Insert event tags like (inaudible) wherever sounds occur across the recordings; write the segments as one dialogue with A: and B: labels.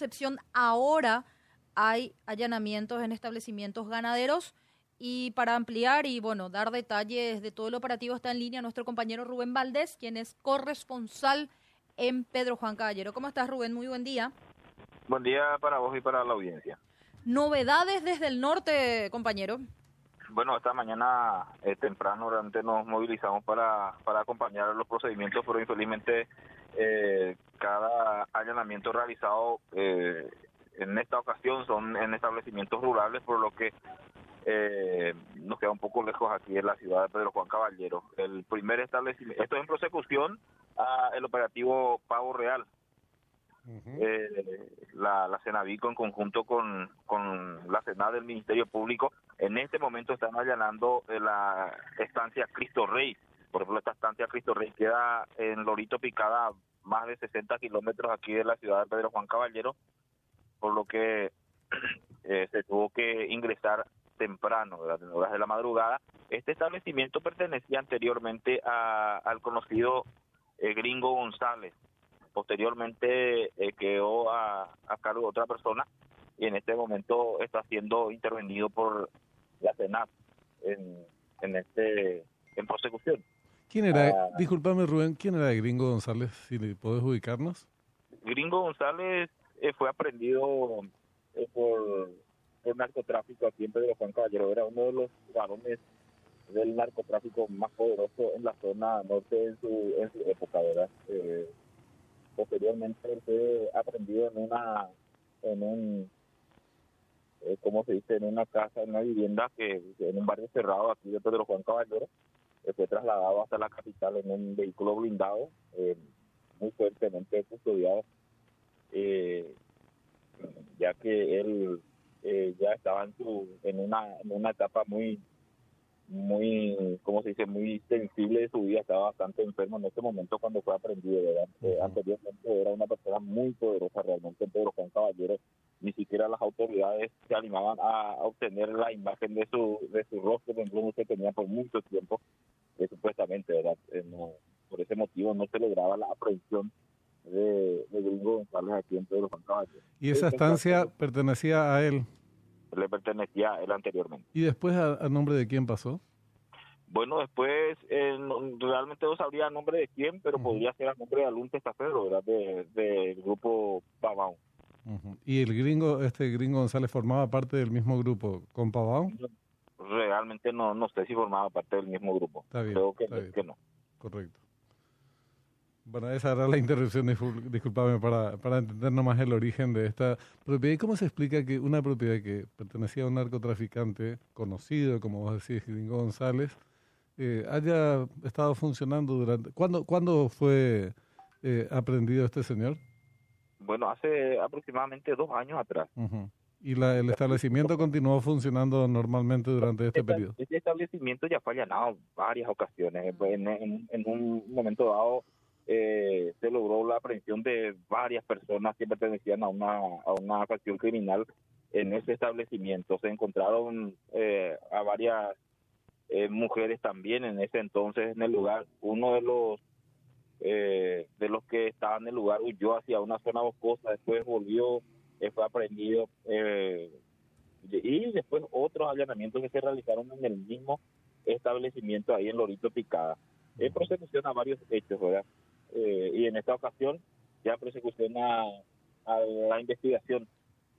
A: Concepción ahora hay allanamientos en establecimientos ganaderos y para ampliar y bueno, dar detalles de todo el operativo está en línea nuestro compañero Rubén Valdés, quien es corresponsal en Pedro Juan Caballero. ¿Cómo estás Rubén? Muy buen día.
B: Buen día para vos y para la audiencia.
A: Novedades desde el norte, compañero.
B: Bueno, esta mañana eh, temprano realmente nos movilizamos para, para acompañar los procedimientos, pero infelizmente eh, cada allanamiento realizado eh, en esta ocasión son en establecimientos rurales, por lo que eh, nos queda un poco lejos aquí en la ciudad de Pedro Juan Caballero. El primer establecimiento, esto es en prosecución al operativo Pavo Real. eh, la, la en conjunto con, con la Senada del Ministerio Público en este momento están allanando eh, la estancia Cristo Rey. Por ejemplo, esta estancia Cristo Rey queda en Lorito Picada, más de 60 kilómetros aquí de la ciudad de Pedro Juan Caballero, por lo que (clears throat) eh, se tuvo que ingresar temprano, ¿verdad? en horas de la madrugada. Este establecimiento pertenecía anteriormente a- al conocido eh, Gringo González. Posteriormente eh, quedó a, a cargo de otra persona y en este momento está siendo intervenido por la Senat en, en este en prosecución.
C: ¿Quién era?
B: Ah.
C: Disculpame, Rubén, ¿quién era Gringo González? Si le podés ubicarnos.
B: Gringo González eh, fue aprendido eh, por, por narcotráfico aquí en Pedro Juan Caballero. Era uno de los varones del narcotráfico más poderoso en la zona norte en su, en su época, ¿verdad? Eh, posteriormente fue aprendido en una, en un, eh, ¿cómo se dice? En una casa, en una vivienda que en un barrio cerrado aquí de Pedro Juan Caballero. Fue trasladado hasta la capital en un vehículo blindado, eh, muy fuertemente custodiado, eh, ya que él eh, ya estaba en, su, en, una, en una etapa muy, muy, ¿cómo se dice?, muy sensible de su vida, estaba bastante enfermo en ese momento cuando fue aprendido, ¿verdad? Eh, anteriormente era una persona muy poderosa realmente en Pedro Juan Caballero, ni siquiera las autoridades se animaban a, a obtener la imagen de su, de su rostro, por ejemplo, que tenía por mucho tiempo, que supuestamente, ¿verdad? Eh, no, por ese motivo no se lograba la aprehensión de, de Gringo González aquí en Pedro Juan Caballero.
C: Y esa estancia pertenecía a él.
B: Le pertenecía él anteriormente.
C: ¿Y después a, a nombre de quién pasó?
B: Bueno, después eh, no- realmente no sabría el nombre de quién, pero podría ser el nombre de algún testaferro, ¿verdad? De- Del grupo Pavão.
C: Ujú. ¿Y el gringo, este Gringo González formaba parte del mismo grupo con Pavão?
B: Realmente no, no sé si formaba parte del mismo grupo.
C: Está bien,
B: Creo que,
C: está bien.
B: que no.
C: Correcto. Bueno, esa era la interrupción, discul- disculpame, para, para entender nomás el origen de esta propiedad. ¿Y cómo se explica que una propiedad que pertenecía a un narcotraficante conocido, como vos decís, Gringo González, eh, haya estado funcionando durante... ¿Cuándo, ¿cuándo fue eh, aprendido este señor?
B: Bueno, hace aproximadamente dos años atrás.
C: Y la, el establecimiento continuó funcionando normalmente durante este
B: Esta-
C: periodo.
B: Este establecimiento ya fue allanado varias ocasiones. En, en- en un momento dado eh, se logró la aprehensión de varias personas que pertenecían a una, a una facción criminal en ese establecimiento. Se encontraron eh, a varias eh, mujeres también en ese entonces en el lugar. Uno de los eh, de los que estaban en el lugar huyó hacia una zona boscosa, después volvió, eh, fue aprendido. eh, y después otros allanamientos que se realizaron en el mismo establecimiento ahí en Lorito Picada. En prosecución a varios hechos, ¿verdad? Eh, y en esta ocasión ya prosecución a, a la investigación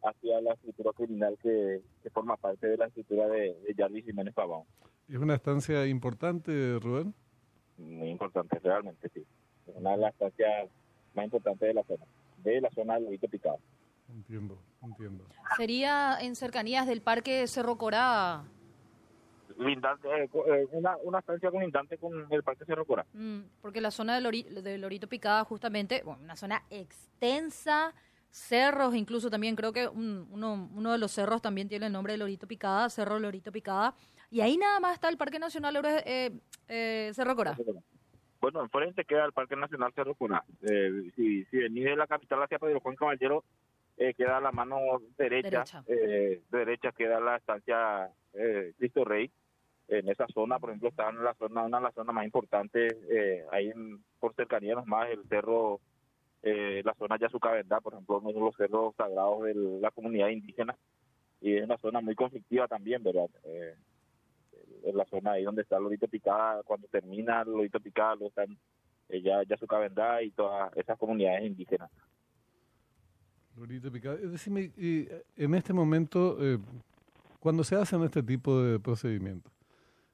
B: hacia la estructura criminal que, que forma parte de la estructura de, de Jarvis Jiménez Pavón.
C: ¿Es una estancia importante, Rubén?
B: Muy importante, realmente, sí. Es una de las estancias más importantes de la zona, de la zona del Lorito Picada.
C: Entiendo, entiendo.
A: Sería en cercanías del Parque Cerro Corá.
B: Lindante, eh, eh, una, una estancia colindante con el Parque Cerro Cora.
A: Mm, porque la zona de, Lori- de Lorito Picada, justamente, bueno, una zona extensa, cerros, incluso también creo que un- uno, uno de los cerros también tiene el nombre de Lorito Picada, Cerro Lorito Picada, y ahí nada más está el Parque Nacional eh, eh, Cerro Corá.
B: Bueno, enfrente queda el Parque Nacional Cerro Cora. Eh, si, si venís de la capital hacia Pedro Juan Caballero, eh, queda la mano derecha,
A: Derecha.
B: eh, derecha queda la estancia eh, Cristo Rey. En esa zona, por ejemplo, está en la zona, una de las zonas más importantes, eh, ahí en- por cercanía nomás, el cerro eh, la zona Yasucavendá, por ejemplo, uno de los cerros sagrados de la comunidad indígena, y es una zona muy conflictiva también, ¿verdad? Eh, es la zona ahí donde está Lorito Picada, cuando termina Lorito Picada, lo están eh, ya Yasucavendá y todas esas comunidades indígenas.
C: Lorito Picada, decime, y en este momento, eh, cuando se hacen este tipo de procedimientos,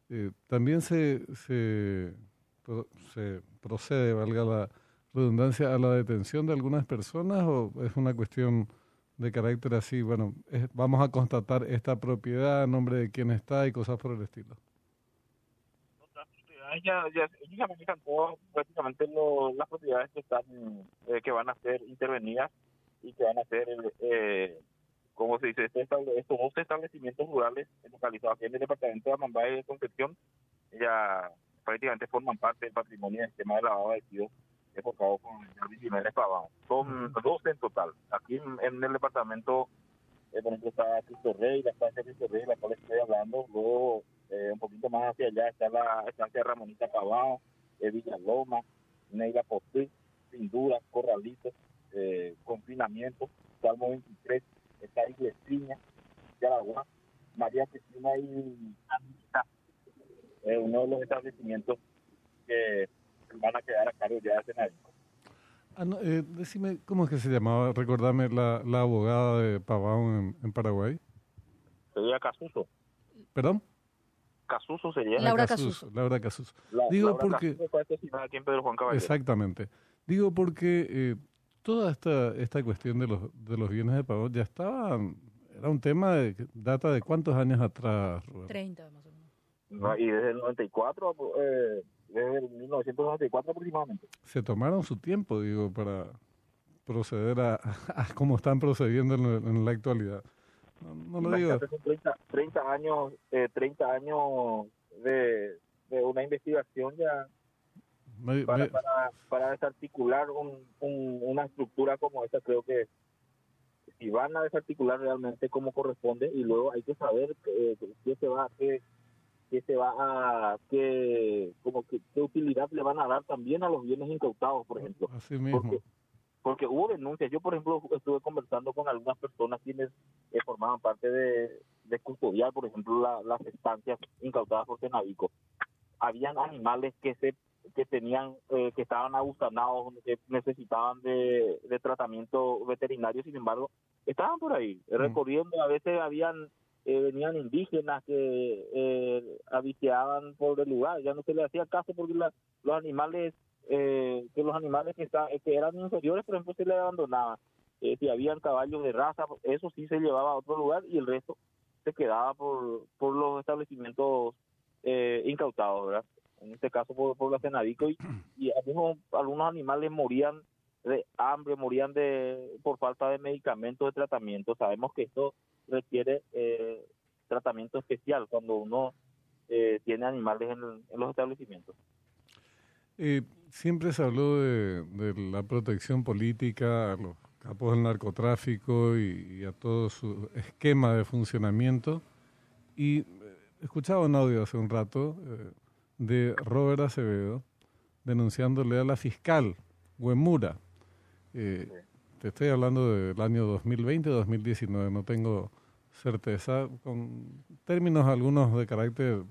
C: eh, también se, se, se procede, valga la redundancia, a la detención de algunas personas o es una cuestión de carácter así, bueno, es- vamos a constatar esta propiedad, nombre de quién está y cosas por el estilo?
B: Ya, ya, ya manejan todas prácticamente lo- las propiedades que están eh, que van a ser intervenidas y que van a ser eh, se dice estable- estos dos establecimientos rurales localizados aquí en el departamento de Amambay de Concepción ya prácticamente forman parte del patrimonio del sistema de lavado de residuos enfocado con el Jiménez Pavón. Son 12 en total. Aquí en, en el departamento, eh, por ejemplo, está Cristo Rey, la estancia Cristo Rey, de la cual estoy hablando. Luego, eh, un poquito más hacia allá está la estancia Ramonita Pavón, eh, Villaloma, Neila Postil, Pinduras, Corralitos, eh, Confinamiento, Salmo 23, está Iglesiña, Yaraguá, María Cristina y Anita, eh, uno de los establecimientos que van a quedar a cargo ya de Senadico.
C: Ah, no, eh, decime, ¿cómo es que se llamaba? Recordame la, la abogada de Pavón en, en Paraguay.
B: Sería Casuso.
C: ¿Perdón?
B: Casuso sería.
A: Laura
C: Ah, Casuso,
A: Casuso.
C: Laura Casuso.
B: La-
C: Digo
B: Laura
C: porque-
B: Casuso fue asesinada aquí en Pedro Juan Caballero.
C: Exactamente. Digo porque eh, toda esta, esta cuestión de los, de los bienes de Pavón ya estaba, era un tema de data de cuántos años atrás, Rubén?
A: 30 más o menos.
B: No, y desde el 94, eh, desde el 1994 aproximadamente.
C: Se tomaron su tiempo, digo, para proceder a, a cómo están procediendo en, la- en la actualidad. No, no lo digo.
B: Imagínate, son 30, 30 años, eh, 30 años de, de una investigación ya
C: me-
B: para,
C: me-
B: para, para desarticular un, un- una estructura como esta, creo que si van a desarticular realmente como corresponde y luego hay que saber qué, qué se va qué, qué se va a qué como que, qué utilidad le van a dar también a los bienes incautados por ejemplo.
C: Así mismo.
B: porque porque hubo denuncias. Yo por ejemplo estuve conversando con algunas personas quienes eh, formaban parte de, de custodiar por ejemplo la- las estancias incautadas por Senavico habían animales que se que tenían eh, que estaban abusanados que necesitaban de, de tratamiento veterinario sin embargo estaban por ahí recorriendo a veces habían eh, venían indígenas que eh, por el lugar ya no se les hacía caso porque la- los animales eh, que los animales que, está- que eran inferiores por ejemplo se les abandonaba Eh, si habían caballos de raza eso sí se llevaba a otro lugar y el resto se quedaba por por los establecimientos eh, incautados verdad en este caso por, por la Senadico y, y algunos algunos animales morían de hambre morían de por falta de medicamentos de tratamiento sabemos que esto requiere eh, tratamiento especial cuando uno eh, tiene animales en, en los establecimientos
C: siempre se habló de, de la protección política a los capos del narcotráfico y, y a todo su esquema de funcionamiento. Y eh, escuchaba un audio hace un rato eh, de Robert Acevedo denunciándole a la fiscal Huemura. Eh, te estoy hablando del año 2020-2019, no tengo certeza, con términos algunos de carácter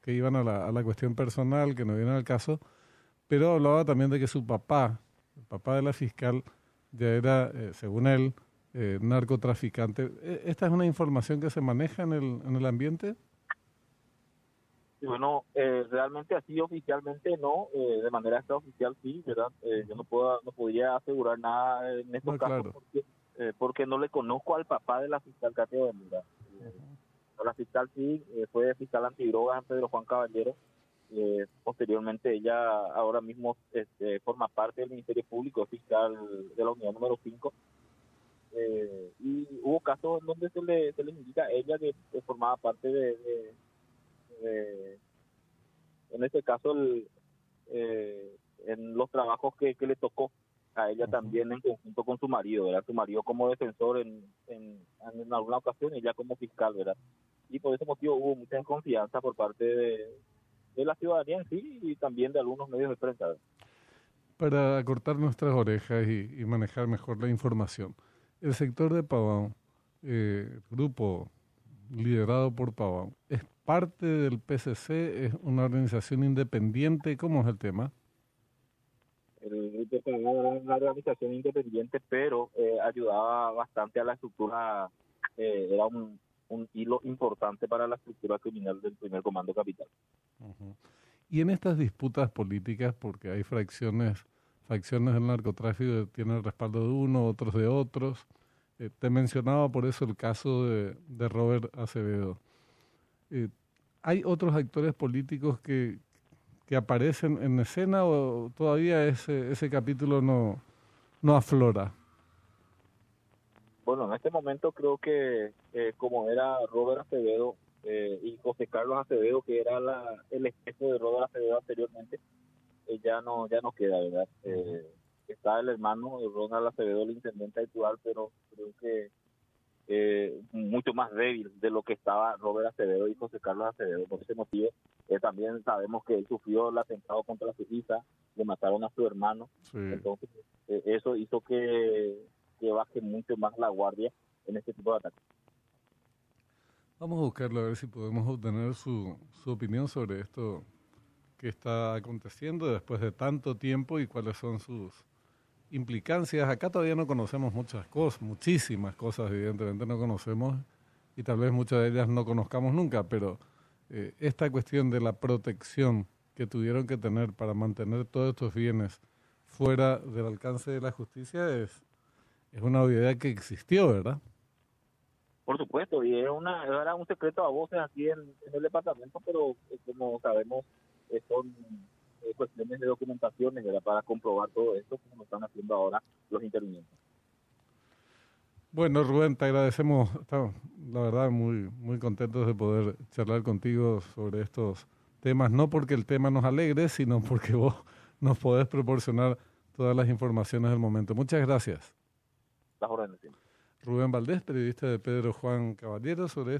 C: que iban a la, a la cuestión personal, que no vienen al caso, pero hablaba también de que su papá, el papá de la fiscal, ya era, eh, según él, eh, narcotraficante. Eh, ¿Esta es una información que se maneja en el, en el ambiente?
B: Y bueno, eh, realmente así oficialmente no, eh, de manera extraoficial sí, ¿verdad? Eh, yo no puedo, no podría asegurar nada en estos
C: No,
B: casos
C: claro.
B: porque, eh, porque no le conozco al papá de la fiscal Katia Bermuda. Eh, la fiscal sí, eh, fue fiscal antidrogas en Pedro Juan Caballero. Eh, posteriormente ella ahora mismo este, forma parte del Ministerio Público, fiscal de la unidad número 5. Eh, y hubo casos en donde se le, se le indica a ella que, que formaba parte de- de, eh, en este caso el, eh, en los trabajos que, que le tocó a ella
C: Ujú.
B: también en conjunto con su marido, ¿verdad? Su marido como defensor en, en, en alguna ocasión y ella como fiscal, ¿verdad? Y por ese motivo hubo mucha desconfianza por parte de, de la ciudadanía en sí y también de algunos medios de prensa. ¿verdad?
C: para acortar nuestras orejas y, manejar mejor la información. El sector de Pavón, eh, grupo liderado por Pavón, ¿es parte del PCC? ¿Es una organización independiente? ¿Cómo es el tema?
B: El Pavón era una organización independiente, pero eh, ayudaba bastante a la estructura, eh, era un, hilo importante para la estructura criminal del primer comando capital.
C: Y en estas disputas políticas, porque hay fracciones facciones del narcotráfico tienen el respaldo de uno, otros de otros. Eh, te mencionaba por eso el caso de, Robert Acevedo. Eh, ¿Hay otros actores políticos que, que aparecen en escena o todavía ese, ese capítulo no, no aflora?
B: Bueno, en este momento creo que eh, como era Robert Acevedo y José Carlos Acevedo, que era la, el espejo de Robert Acevedo anteriormente, eh, ya no ya no queda, ¿verdad? Eh, está el hermano de Ronald Acevedo, el intendente actual, pero creo que eh, mucho más débil de lo que estaba Robert Acevedo y José Carlos Acevedo. Por ese motivo, también sabemos que él sufrió el atentado contra su hija, le mataron a su hermano. Entonces, eso hizo que, que baje mucho más la guardia en este tipo de ataques.
C: Vamos a buscarlo a ver si podemos obtener su, su opinión sobre esto qué está aconteciendo después de tanto tiempo y cuáles son sus implicancias. Acá todavía no conocemos muchas cosas, muchísimas cosas evidentemente no conocemos y tal vez muchas de ellas no conozcamos nunca, pero eh, esta cuestión de la protección que tuvieron que tener para mantener todos estos bienes fuera del alcance de la justicia es, es una obviedad que existió, ¿verdad?
B: Por supuesto, y era, una, era un secreto a voces aquí en, en el departamento, pero eh, como sabemos son eh, cuestiones de documentaciones para comprobar todo esto, como lo están haciendo ahora los intervinientes.
C: Bueno, Rubén, te agradecemos. Estamos, la verdad, muy, muy contentos de poder charlar contigo sobre estos temas, no porque el tema nos alegre, sino porque vos nos podés proporcionar todas las informaciones del momento. Muchas gracias.
B: Las órdenes.
C: Rubén Valdés, periodista de Pedro Juan Caballero, sobre